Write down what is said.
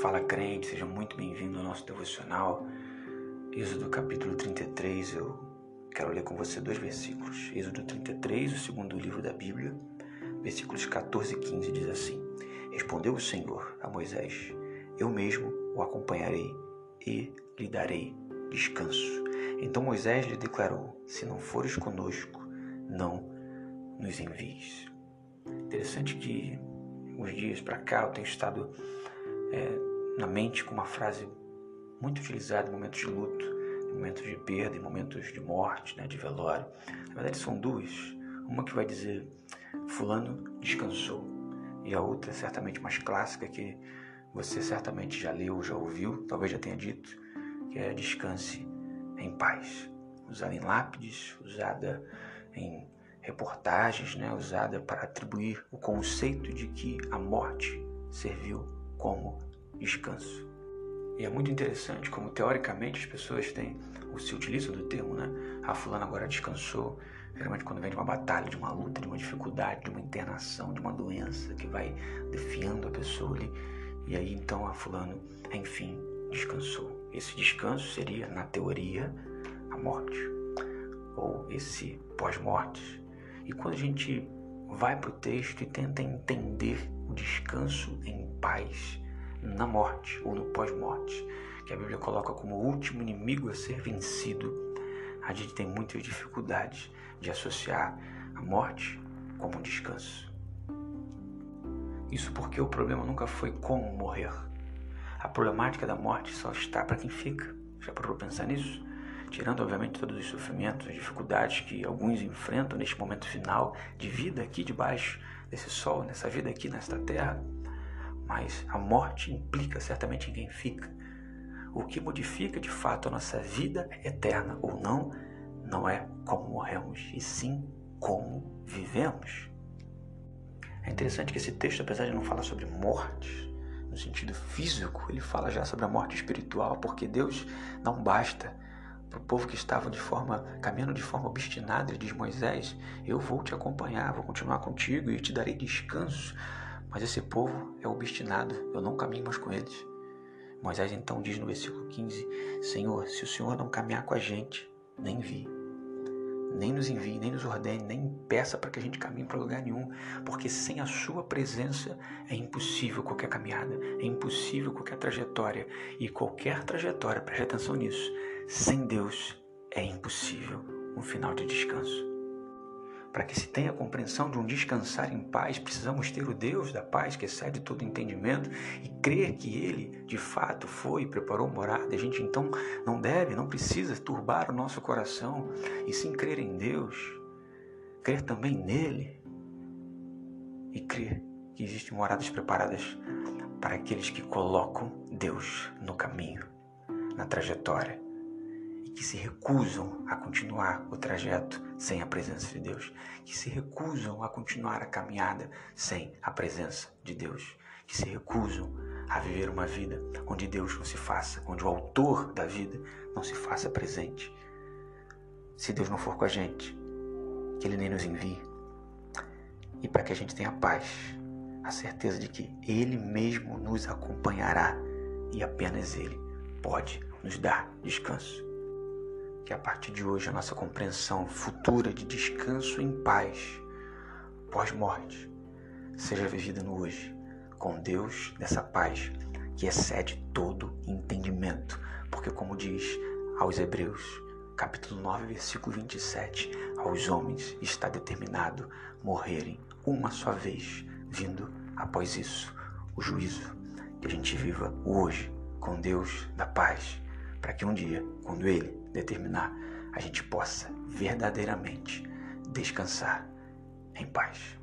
Fala crente, seja muito bem-vindo ao nosso devocional. Êxodo capítulo 33, eu quero ler com você dois versículos. Êxodo 33, o segundo livro da Bíblia, versículos 14 e 15 diz assim: Respondeu o Senhor a Moisés: Eu mesmo o acompanharei e lhe darei descanso. Então Moisés lhe declarou: Se não fores conosco, não nos envies. Interessante que uns dias para cá eu tenho estado é, na mente com uma frase muito utilizada em momentos de luto, em momentos de perda, em momentos de morte, né, de velório. Na verdade são duas. Uma que vai dizer fulano descansou e a outra certamente mais clássica que você certamente já leu, já ouviu, talvez já tenha dito, que é descanse em paz. Usada em lápides, usada em reportagens, né, usada para atribuir o conceito de que a morte serviu como descanso. E é muito interessante como teoricamente as pessoas têm, ou se utilizam do termo, né? A ah, fulana agora descansou. Geralmente quando vem de uma batalha, de uma luta, de uma dificuldade, de uma internação, de uma doença que vai defiando a pessoa ali. E aí então a fulano, enfim, descansou. Esse descanso seria, na teoria, a morte. Ou esse pós-morte. E quando a gente vai para o texto e tenta entender o descanso em paz na morte ou no pós-morte, que a Bíblia coloca como o último inimigo a ser vencido, a gente tem muitas dificuldades de associar a morte como um descanso. Isso porque o problema nunca foi como morrer. A problemática da morte só está para quem fica. Já parou pensar nisso? Tirando, obviamente, todos os sofrimentos, as dificuldades que alguns enfrentam neste momento final de vida aqui debaixo desse sol, nessa vida aqui nesta terra. Mas a morte implica certamente em quem fica. O que modifica de fato a nossa vida eterna ou não, não é como morremos, e sim como vivemos. É interessante que esse texto, apesar de não falar sobre morte, no sentido físico, ele fala já sobre a morte espiritual, porque Deus não basta o povo que estava de forma caminhando de forma obstinada, diz Moisés: Eu vou te acompanhar, vou continuar contigo e te darei descanso. Mas esse povo é obstinado, eu não caminho mais com eles. Moisés então diz no versículo 15: Senhor, se o Senhor não caminhar com a gente, nem vi nem nos envie, nem nos ordene, nem peça para que a gente caminhe para lugar nenhum, porque sem a sua presença é impossível qualquer caminhada, é impossível qualquer trajetória, e qualquer trajetória, preste atenção nisso, sem Deus é impossível um final de descanso. Para que se tenha compreensão de um descansar em paz, precisamos ter o Deus da paz que excede todo entendimento e crer que Ele de fato foi e preparou morada. A gente então não deve, não precisa turbar o nosso coração e sim crer em Deus, crer também nele e crer que existem moradas preparadas para aqueles que colocam Deus no caminho, na trajetória que se recusam a continuar o trajeto sem a presença de Deus, que se recusam a continuar a caminhada sem a presença de Deus, que se recusam a viver uma vida onde Deus não se faça, onde o autor da vida não se faça presente. Se Deus não for com a gente, que Ele nem nos envie. E para que a gente tenha paz, a certeza de que Ele mesmo nos acompanhará e apenas Ele pode nos dar descanso que a partir de hoje a nossa compreensão futura de descanso em paz pós-morte seja vivida no hoje, com Deus nessa paz que excede todo entendimento, porque como diz aos Hebreus, capítulo 9, versículo 27, aos homens está determinado morrerem uma só vez, vindo após isso o juízo, que a gente viva hoje com Deus da paz, para que um dia, quando Ele determinar, a gente possa verdadeiramente descansar em paz.